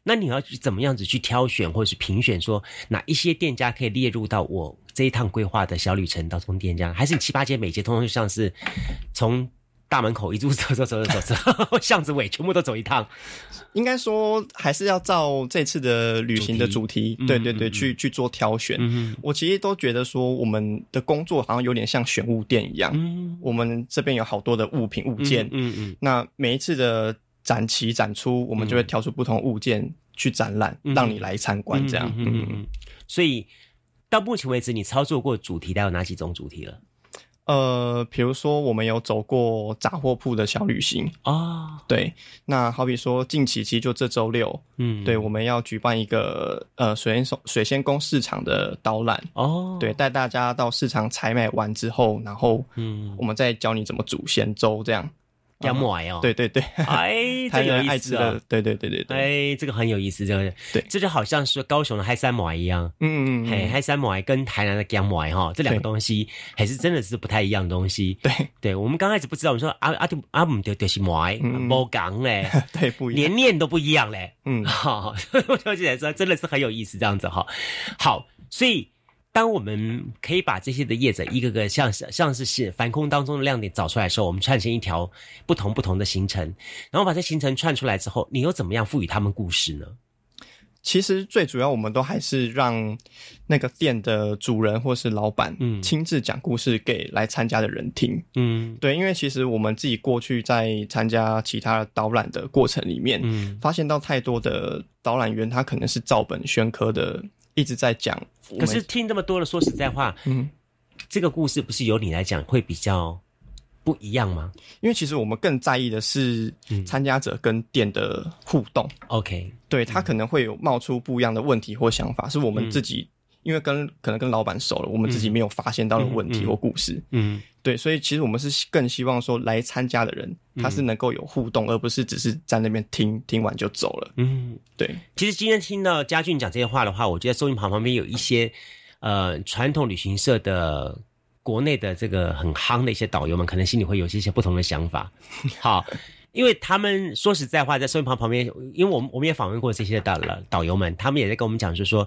那你要去怎么样子去挑选或者是评选，说哪一些店家可以列入到我这一趟规划的小旅程当中？店家还是你七八街每街通通就像是从大门口一路走走走走走走，巷子尾全部都走一趟。应该说还是要照这次的旅行的主题，对对对，去去做挑选。我其实都觉得说，我们的工作好像有点像选物店一样。我们这边有好多的物品物件，嗯嗯，那每一次的。展期展出，我们就会挑出不同物件去展览，让你来参观。这样，嗯嗯嗯，所以到目前为止，你操作过主题大概有哪几种主题了？呃，比如说我们有走过杂货铺的小旅行。啊，对。那好比说近期其实就这周六，嗯，对，我们要举办一个呃水仙水仙宫市场的导览。哦，对，带大家到市场采买完之后，然后嗯，我们再教你怎么煮咸粥这样。要买哦，对对对，哎，这有意思啊，对对对对对，哎，这个很有意思，这个。对，这就好像是高雄的嗨三买一样，嗯嗯，嘿，嗨三买跟台南的姜买哈，这两个东西还是真的是不太一样的东西，对。对，我们刚开始不知道，我们说阿阿阿姆丢丢是买，不讲嘞，对，不一样，年年都不一样嘞，嗯，好，我就觉得说真的是很有意思这样子哈，好，所以。当我们可以把这些的叶子一个个像是像是是反空当中的亮点找出来的时候，我们串成一条不同不同的行程，然后把这行程串出来之后，你又怎么样赋予他们故事呢？其实最主要，我们都还是让那个店的主人或是老板，嗯，亲自讲故事给来参加的人听，嗯，对，因为其实我们自己过去在参加其他导览的过程里面，嗯，发现到太多的导览员他可能是照本宣科的。一直在讲，可是听这么多了，说实在话，嗯，这个故事不是由你来讲会比较不一样吗？因为其实我们更在意的是参加者跟店的互动。OK，对他可能会有冒出不一样的问题或想法，是我们自己因为跟可能跟老板熟了，我们自己没有发现到的问题或故事。嗯，对，所以其实我们是更希望说来参加的人，他是能够有互动，而不是只是在那边听听完就走了。嗯，对。其实今天听到嘉俊讲这些话的话，我觉得收音旁旁边有一些呃传统旅行社的国内的这个很夯的一些导游们，可能心里会有一些不同的想法。好。因为他们说实在话，在收音旁旁边，因为我们我们也访问过这些导导游们，他们也在跟我们讲，就是说，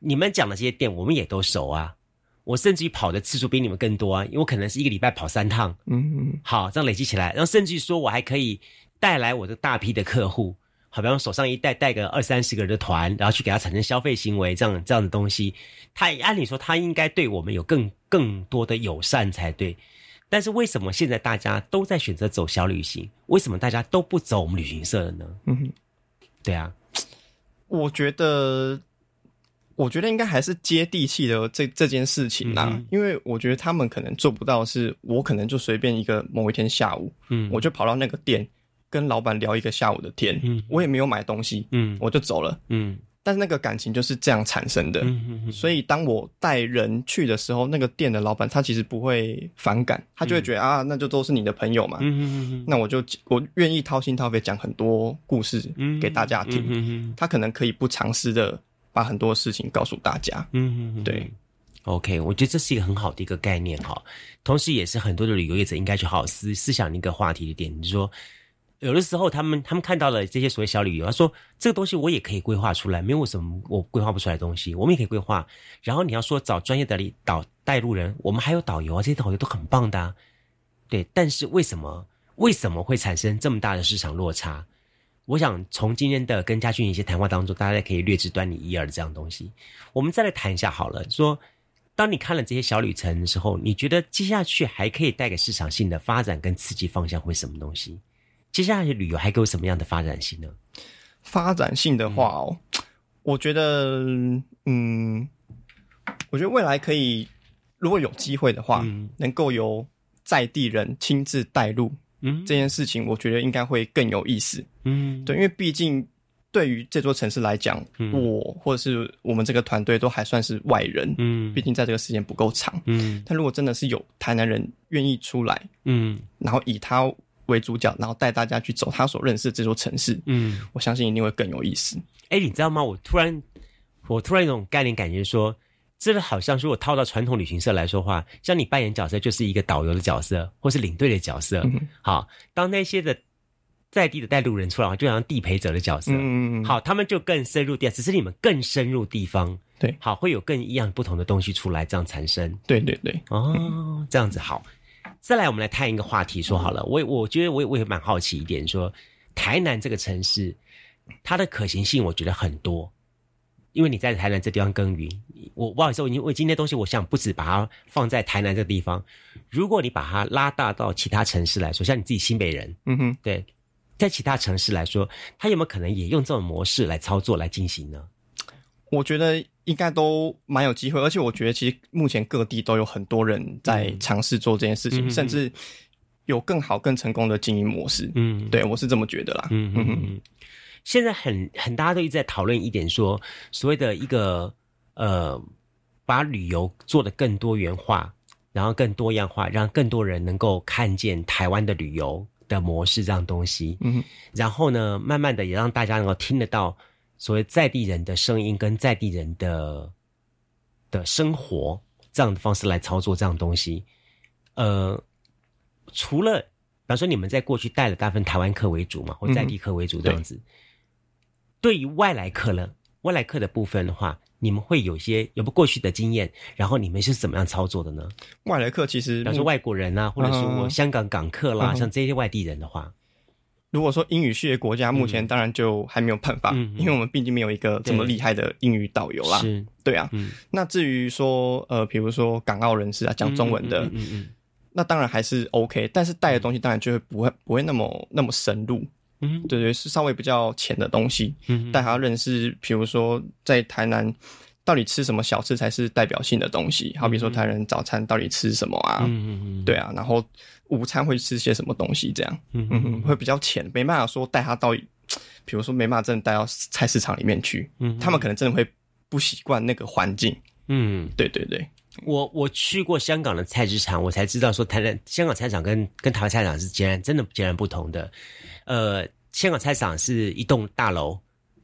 你们讲的这些店，我们也都熟啊。我甚至于跑的次数比你们更多啊，因为我可能是一个礼拜跑三趟。嗯嗯。好，这样累积起来，然后甚至于说我还可以带来我的大批的客户，好比方手上一带带个二三十个人的团，然后去给他产生消费行为，这样这样的东西，他按理说他应该对我们有更更多的友善才对。但是为什么现在大家都在选择走小旅行？为什么大家都不走我们旅行社了呢？嗯，对啊，我觉得，我觉得应该还是接地气的这这件事情啦。因为我觉得他们可能做不到，是我可能就随便一个某一天下午，嗯，我就跑到那个店跟老板聊一个下午的天，嗯，我也没有买东西，嗯，我就走了，嗯。但是那个感情就是这样产生的，嗯所以当我带人去的时候，那个店的老板他其实不会反感，他就会觉得啊，那就都是你的朋友嘛，嗯那我就我愿意掏心掏肺讲很多故事给大家听，嗯他可能可以不尝试的把很多事情告诉大家，嗯，对，OK，我觉得这是一个很好的一个概念哈，同时也是很多的旅游业者应该去好好思思想一个话题的点，就是说。有的时候，他们他们看到了这些所谓小旅游，他说这个东西我也可以规划出来，没有什么我规划不出来的东西，我们也可以规划。然后你要说找专业的导带路人，我们还有导游啊，这些导游都很棒的，对。但是为什么为什么会产生这么大的市场落差？我想从今天的跟嘉俊一些谈话当中，大家可以略知端倪一二的这样东西。我们再来谈一下好了，说当你看了这些小旅程的时候，你觉得接下去还可以带给市场性的发展跟刺激方向会什么东西？接下来旅游还给我什么样的发展性呢？发展性的话哦，我觉得，嗯，我觉得未来可以，如果有机会的话，能够由在地人亲自带路，嗯，这件事情我觉得应该会更有意思，嗯，对，因为毕竟对于这座城市来讲，我或者是我们这个团队都还算是外人，嗯，毕竟在这个时间不够长，嗯，但如果真的是有台南人愿意出来，嗯，然后以他。为主角，然后带大家去走他所认识的这座城市。嗯，我相信一定会更有意思。哎，你知道吗？我突然，我突然有种概念，感觉说，这个好像如果套到传统旅行社来说话，像你扮演角色就是一个导游的角色，或是领队的角色。好，当那些的在地的带路人出来的话，就像地陪者的角色。嗯嗯。好，他们就更深入地，只是你们更深入地方。对。好，会有更一样不同的东西出来，这样产生。对对对。哦，这样子好。再来，我们来探一个话题，说好了，我我觉得我也我也蛮好奇一点，说台南这个城市，它的可行性我觉得很多，因为你在台南这地方耕耘，我不好意思，我我今天东西，我想不止把它放在台南这个地方，如果你把它拉大到其他城市来说，像你自己新北人，嗯哼，对，在其他城市来说，他有没有可能也用这种模式来操作来进行呢？我觉得。应该都蛮有机会，而且我觉得其实目前各地都有很多人在尝试做这件事情，甚至有更好、更成功的经营模式。嗯，对我是这么觉得啦。嗯嗯嗯。现在很很大家都一直在讨论一点，说所谓的一个呃，把旅游做得更多元化，然后更多样化，让更多人能够看见台湾的旅游的模式这样东西。嗯，然后呢，慢慢的也让大家能够听得到。所谓在地人的声音跟在地人的的生活这样的方式来操作这样东西，呃，除了比方说你们在过去带了大部分台湾客为主嘛，或在地客为主这样子，对于外来客了，外来客的部分的话，你们会有些有不过去的经验，然后你们是怎么样操作的呢？外来客其实，比方说外国人啊，或者说香港港客啦，像这些外地人的话。如果说英语系的国家，目前当然就还没有办法，因为我们毕竟没有一个这么厉害的英语导游啦。是，对啊。那至于说，呃，比如说港澳人士啊，讲中文的，那当然还是 OK，但是带的东西当然就会不会不会那么那么深入。嗯，对对，是稍微比较浅的东西，嗯带他认识，比如说在台南。到底吃什么小吃才是代表性的东西？好比说台人早餐到底吃什么啊？嗯嗯嗯对啊，然后午餐会吃些什么东西？这样，嗯嗯会比较浅，没办法说带他到，比如说没办法真的带到菜市场里面去。嗯，他们可能真的会不习惯那个环境。嗯，对对对。我我去过香港的菜市场，我才知道说台湾香港菜场跟跟台湾菜场是截然真的截然不同的。呃，香港菜场是一栋大楼，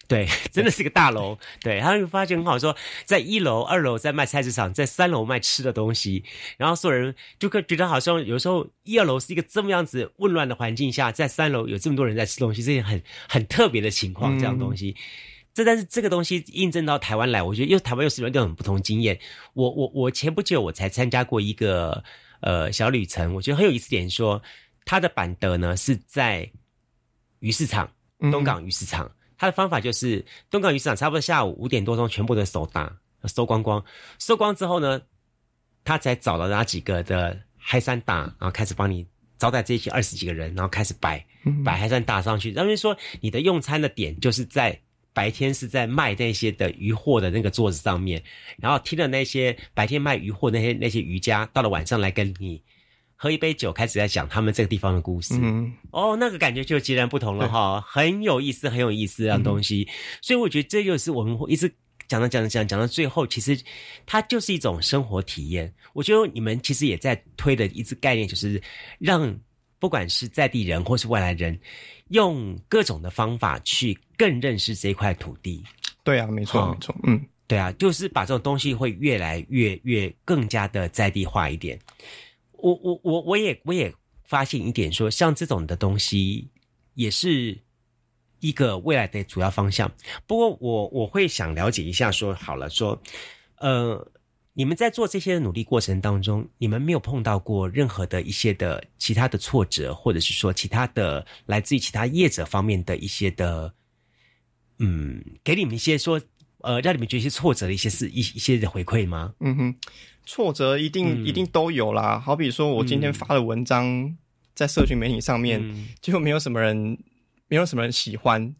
对，真的是个大楼。对，他就发现很好，说在一楼、二楼在卖菜市场，在三楼卖吃的东西，然后所有人就会觉得好像有时候一二楼是一个这么样子混乱的环境下，在三楼有这么多人在吃东西，这些很很特别的情况，这样东西。这但是这个东西印证到台湾来，我觉得又台湾又是有两种不同经验。我我我前不久我才参加过一个呃小旅程，我觉得很有意思点，说他的板德呢是在鱼市场，东港鱼市场，他的方法就是东港鱼市场差不多下午五点多钟全部都收打收光光，收光之后呢，他才找了那几个的嗨山打，然后开始帮你招待这些二十几个人，然后开始摆摆海山打上去，然后说你的用餐的点就是在。白天是在卖那些的鱼货的那个桌子上面，然后听了那些白天卖鱼货那些那些渔家，到了晚上来跟你喝一杯酒，开始在讲他们这个地方的故事。嗯，哦，那个感觉就截然不同了哈，很有意思，很有意思这样东西。所以我觉得这就是我们一直讲着讲着讲讲到最后，其实它就是一种生活体验。我觉得你们其实也在推的一次概念，就是让不管是在地人或是外来人。用各种的方法去更认识这块土地。对啊，没错，没错，嗯，对啊，就是把这种东西会越来越越更加的在地化一点。我我我我也我也发现一点，说像这种的东西也是一个未来的主要方向。不过我我会想了解一下，说好了，说呃。你们在做这些努力过程当中，你们没有碰到过任何的一些的其他的挫折，或者是说其他的来自于其他业者方面的一些的，嗯，给你们一些说，呃，让你们觉得一些挫折的一些事，一一些的回馈吗？嗯哼，挫折一定一定都有啦。好比说我今天发的文章在社群媒体上面，结果没有什么人，没有什么人喜欢。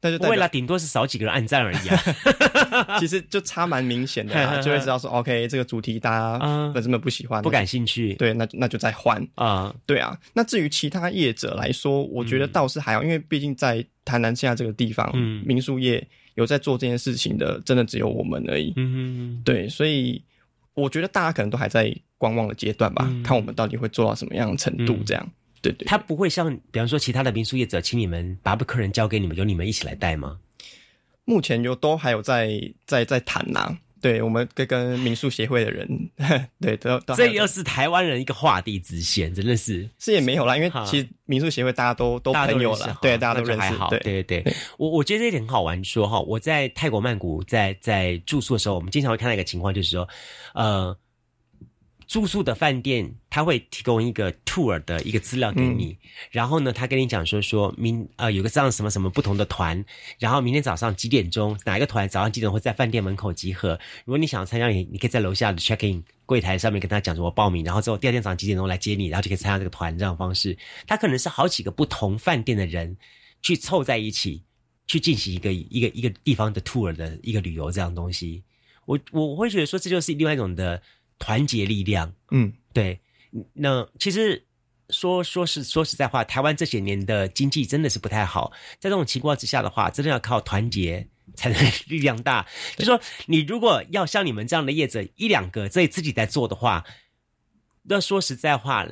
不会啦，顶多是少几个人按赞而已啊。其实就差蛮明显的，就会知道说，OK，这个主题大家粉丝们不喜欢，不感兴趣。对，那那就再换啊。对啊，那至于其他业者来说，我觉得倒是还好，因为毕竟在台南现在这个地方，民宿业有在做这件事情的，真的只有我们而已。嗯对，所以我觉得大家可能都还在观望的阶段吧，看我们到底会做到什么样的程度，这样。对对，他不会像，比方说其他的民宿业者，请你们把客人交给你们，由你们一起来带吗？目前就都还有在在在谈呐。对我们跟跟民宿协会的人，对都都。这又是台湾人一个画地之限，真的是是也没有啦，因为其实民宿协会大家都都朋友了，对大家都认识。对对对，我我觉得这一点很好玩。说哈，我在泰国曼谷在在住宿的时候，我们经常会看到一个情况，就是说，呃。住宿的饭店，他会提供一个 tour 的一个资料给你，然后呢，他跟你讲说，说明呃有个这样什么什么不同的团，然后明天早上几点钟哪一个团早上几点会在饭店门口集合？如果你想要参加，你你可以在楼下的 check in 柜台上面跟他讲说我报名，然后之后第二天早上几点钟来接你，然后就可以参加这个团这样方式。他可能是好几个不同饭店的人去凑在一起去进行一个一个一个地方的 tour 的一个旅游这样东西。我我会觉得说这就是另外一种的。团结力量，嗯，对。那其实说说是说实在话，台湾这些年的经济真的是不太好。在这种情况之下的话，真的要靠团结才能 力量大。就说你如果要像你们这样的业者一两个在自己在做的话，那说实在话，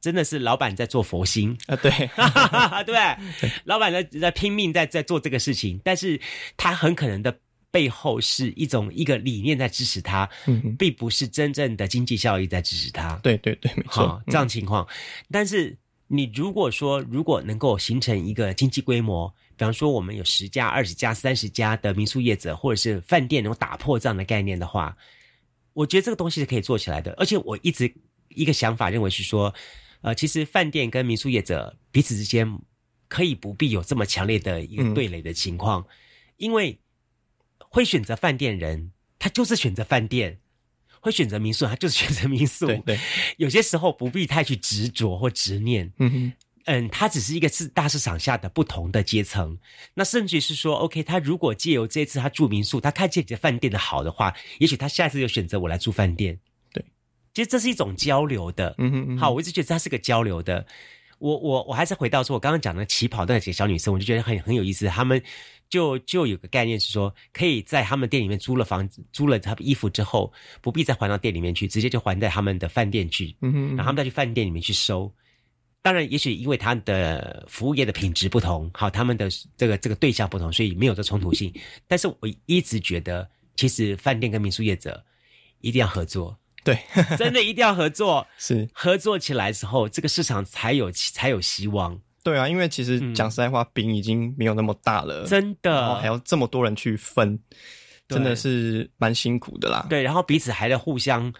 真的是老板在做佛心啊，对，对，老板在在拼命在在做这个事情，但是他很可能的。背后是一种一个理念在支持它，嗯，并不是真正的经济效益在支持它。对对对，没错，这样情况。但是你如果说如果能够形成一个经济规模，比方说我们有十家、二十家、三十家的民宿业者或者是饭店，能够打破这样的概念的话，我觉得这个东西是可以做起来的。而且我一直一个想法认为是说，呃，其实饭店跟民宿业者彼此之间可以不必有这么强烈的一个对垒的情况，因为。会选择饭店人，他就是选择饭店；会选择民宿，他就是选择民宿。对，有些时候不必太去执着或执念。嗯哼，嗯，他只是一个是大市场下的不同的阶层。那甚至是说，OK，他如果借由这次他住民宿，他看见这饭店的好的话，也许他下次就选择我来住饭店。对，其实这是一种交流的。嗯哼，好，我一直觉得它是个交流的。我我我还是回到说，我刚刚讲的起跑那几个小女生，我就觉得很很有意思。她们就就有个概念是说，可以在他们店里面租了房子，租了他们衣服之后，不必再还到店里面去，直接就还在他们的饭店去，嗯哼，然后他们再去饭店里面去收。当然，也许因为他的服务业的品质不同，好，他们的这个这个对象不同，所以没有这冲突性。但是我一直觉得，其实饭店跟民宿业者一定要合作。对，真的一定要合作，是合作起来之后，这个市场才有才有希望。对啊，因为其实讲实在话，饼已经没有那么大了，真的，然后还要这么多人去分，真的是蛮辛苦的啦。对，然后彼此还在互相，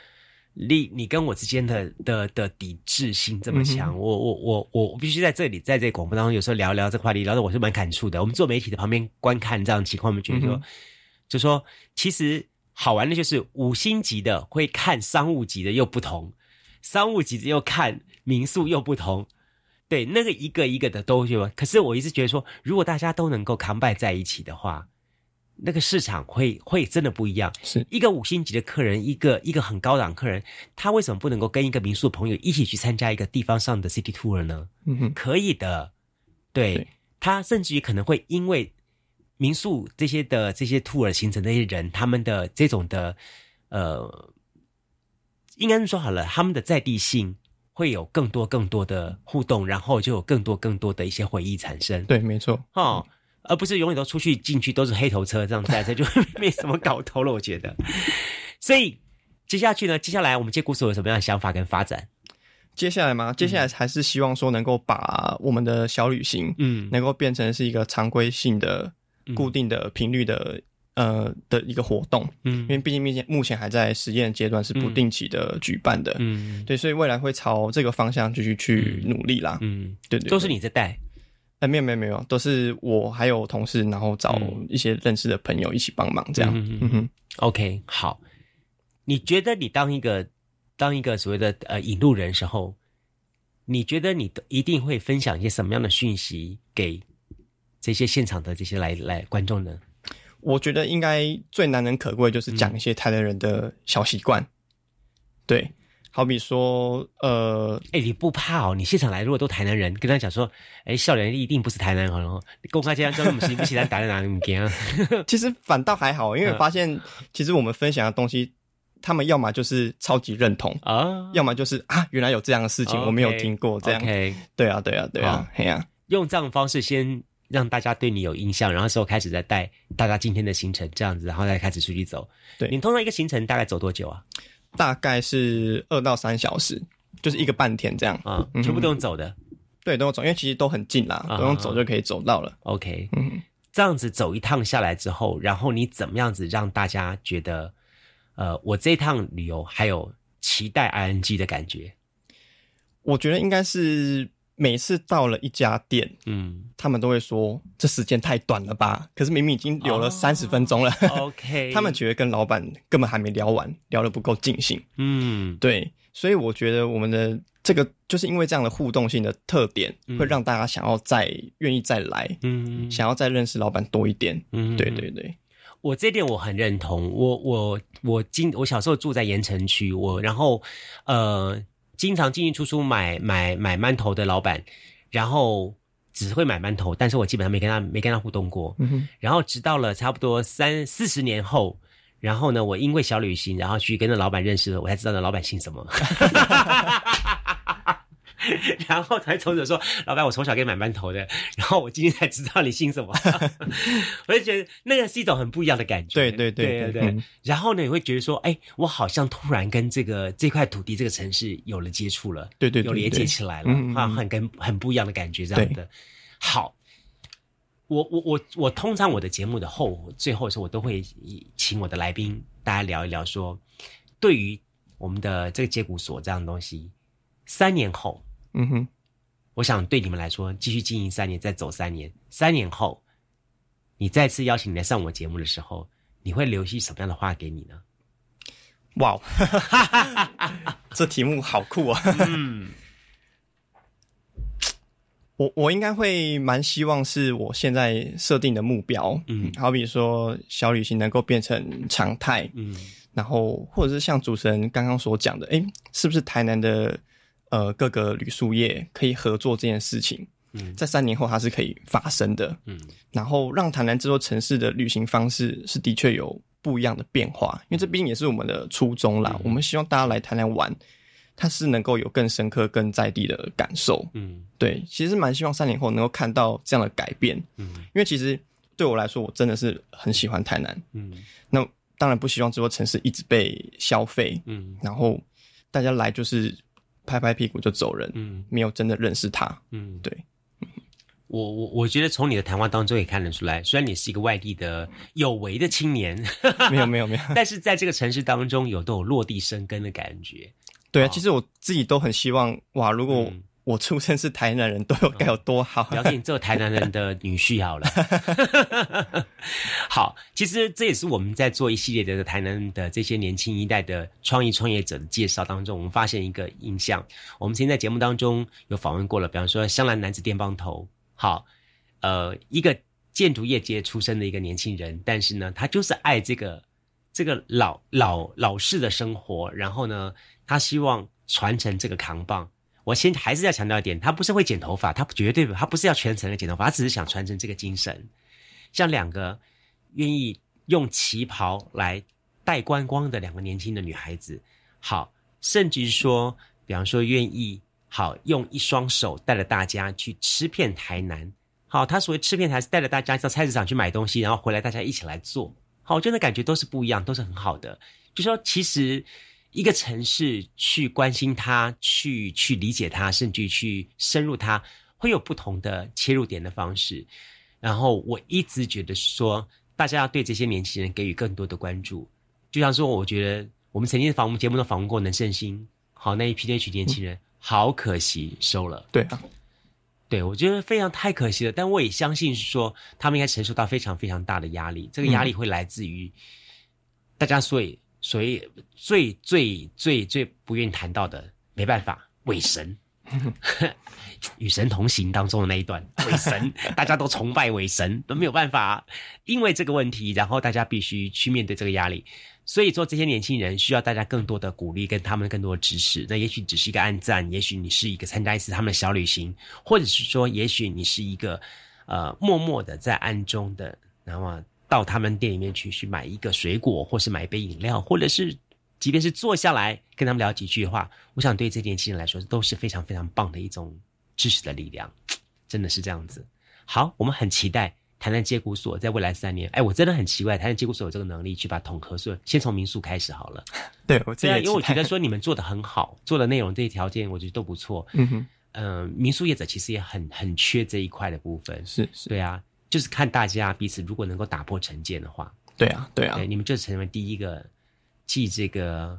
你你跟我之间的的的抵制性这么强，我我我我我必须在这里在这广播当中有时候聊聊这话题，聊的我是蛮感触的。我们做媒体的旁边观看这样的情况，我们觉得说，就说其实。好玩的就是五星级的会看商务级的又不同，商务级的又看民宿又不同，对那个一个一个的都有。可是我一直觉得说，如果大家都能够扛拜在一起的话，那个市场会会真的不一样。是一个五星级的客人，一个一个很高档客人，他为什么不能够跟一个民宿朋友一起去参加一个地方上的 city tour 呢？嗯哼，可以的。对他甚至于可能会因为。民宿这些的这些 tour 形成那些人，他们的这种的，呃，应该是说好了，他们的在地性会有更多更多的互动，然后就有更多更多的一些回忆产生。对，没错，哦，而不是永远都出去进去都是黑头车这样在，这就没什么搞头了。我觉得，所以接下去呢，接下来我们接故事有什么样的想法跟发展？接下来吗？接下来还是希望说能够把我们的小旅行，嗯，能够变成是一个常规性的。固定的频率的呃的一个活动，嗯，因为毕竟目前目前还在实验阶段，是不定期的举办的，嗯，对，所以未来会朝这个方向继续去努力啦，嗯，对对，都是你在带，哎，没有没有没有，都是我还有同事，然后找一些认识的朋友一起帮忙，这样，嗯哼，OK，好，你觉得你当一个当一个所谓的呃引路人时候，你觉得你一定会分享一些什么样的讯息给？这些现场的这些来来观众呢？我觉得应该最难能可贵就是讲一些台南人的小习惯，对，好比说，呃，哎，你不怕哦？你现场来如果都台南人，跟他讲说，哎，笑脸一定不是台南人哦，公开这样说，我们喜不喜欢打在哪里？其实反倒还好，因为发现其实我们分享的东西，他们要么就是超级认同啊，要么就是啊，原来有这样的事情，我没有听过这样。对啊，对啊，对啊，嘿呀，用这样的方式先。让大家对你有印象，然后之后开始再带大家今天的行程这样子，然后再开始出去走。对你通常一个行程大概走多久啊？大概是二到三小时，就是一个半天这样啊，全部都用走的。对，都用走，因为其实都很近啦，都用走就可以走到了。OK，嗯，这样子走一趟下来之后，然后你怎么样子让大家觉得，呃，我这趟旅游还有期待 ING 的感觉？我觉得应该是。每次到了一家店，嗯，他们都会说这时间太短了吧？可是明明已经留了三十分钟了。OK，他们觉得跟老板根本还没聊完，聊得不够尽兴。嗯，对，所以我觉得我们的这个就是因为这样的互动性的特点，会让大家想要再愿意再来，嗯，想要再认识老板多一点。嗯，对对对，我这点我很认同。我我我今我小时候住在盐城区，我然后呃。经常进进出出买买买馒头的老板，然后只会买馒头，但是我基本上没跟他没跟他互动过。然后直到了差不多三四十年后，然后呢，我因为小旅行，然后去跟那老板认识了，我才知道那老板姓什么。然后才从者说：“老板，我从小给你买馒头的。”然后我今天才知道你姓什么，我就觉得那个是一种很不一样的感觉。对对对对对。然后呢，你会觉得说：“哎，我好像突然跟这个这块土地、这个城市有了接触了。”对对，有连接起来了，啊，很跟很不一样的感觉，这样的。好，我我我我通常我的节目的后最后的时候，我都会请我的来宾大家聊一聊，说对于我们的这个接骨所这样的东西，三年后。嗯哼，我想对你们来说，继续经营三年，再走三年，三年后，你再次邀请你来上我节目的时候，你会留下什么样的话给你呢？哇，这题目好酷啊！嗯，我我应该会蛮希望是我现在设定的目标，嗯，好比说小旅行能够变成常态，嗯，然后或者是像主持人刚刚所讲的，哎，是不是台南的？呃各个旅宿业可以合作这件事情，嗯，在三年后它是可以发生的，嗯，然后让台南这座城市的旅行方式是的确有不一样的变化，因为这毕竟也是我们的初衷啦，我们希望大家来台南玩。它是能够有更深刻、更在地的感受，嗯，对，其实蛮希望三年后能够看到这样的改变，嗯，因为其实对我来说，我真的是很喜欢台南，嗯，那当然不希望这座城市一直被消费，嗯，然后大家来就是拍拍屁股就走人，嗯，没有真的认识他，嗯，对，我我我觉得从你的谈话当中也看得出来，虽然你是一个外地的有为的青年，没有没有没有，但是在这个城市当中有都有落地生根的感觉。对啊，其实我自己都很希望哇，如果我出生是台南人，都有该有多好。不要紧，做台南人的女婿好了。好，其实这也是我们在做一系列的台南的这些年轻一代的创意创业者的介绍当中，我们发现一个印象。我们曾经在节目当中有访问过了，比方说香兰男子电棒头，好，呃，一个建筑业界出身的一个年轻人，但是呢，他就是爱这个这个老老老式的生活，然后呢。他希望传承这个扛棒。我先还是要强调一点，他不是会剪头发，他绝对不他不是要全程的剪头发，他只是想传承这个精神。像两个愿意用旗袍来带观光的两个年轻的女孩子，好，甚至说，比方说愿意好用一双手带着大家去吃遍台南。好，他所谓吃遍台是带着大家到菜市场去买东西，然后回来大家一起来做。好，我觉得感觉都是不一样，都是很好的。就说其实。一个城市去关心它，去去理解它，甚至去深入它，会有不同的切入点的方式。然后我一直觉得说，大家要对这些年轻人给予更多的关注。就像说，我觉得我们曾经访问节目都访问过能胜心，好那一批那群年轻人，好可惜收了。对啊，对我觉得非常太可惜了。但我也相信是说，他们应该承受到非常非常大的压力。这个压力会来自于大家所以。所以最最最最不愿意谈到的，没办法，伪神，与神同行当中的那一段，伪神，大家都崇拜伪神，都没有办法，因为这个问题，然后大家必须去面对这个压力。所以说，这些年轻人需要大家更多的鼓励，跟他们更多的支持。那也许只是一个暗赞，也许你是一个参加一次他们的小旅行，或者是说，也许你是一个呃默默的在暗中的，那么。到他们店里面去，去买一个水果，或是买一杯饮料，或者是，即便是坐下来跟他们聊几句话，我想对这年轻人来说都是非常非常棒的一种知识的力量，真的是这样子。好，我们很期待台南接骨所在未来三年。哎，我真的很奇怪，台南接骨所有这个能力去把统合所先从民宿开始好了。对，我对啊，因为我觉得说你们做的很好，做的内容这些条件，我觉得都不错。嗯哼，嗯，民宿业者其实也很很缺这一块的部分。是是，对啊。就是看大家彼此如果能够打破成见的话，对啊，对啊，你们就成为第一个继这个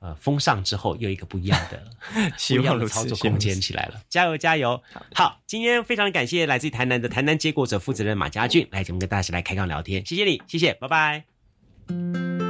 呃风尚之后又一个不一样的 希望的操作空间起来了，加油加油！好，今天非常感谢来自于台南的台南结果者负责人马家俊来节目跟大家来开杠聊天，谢谢你，谢谢，拜拜。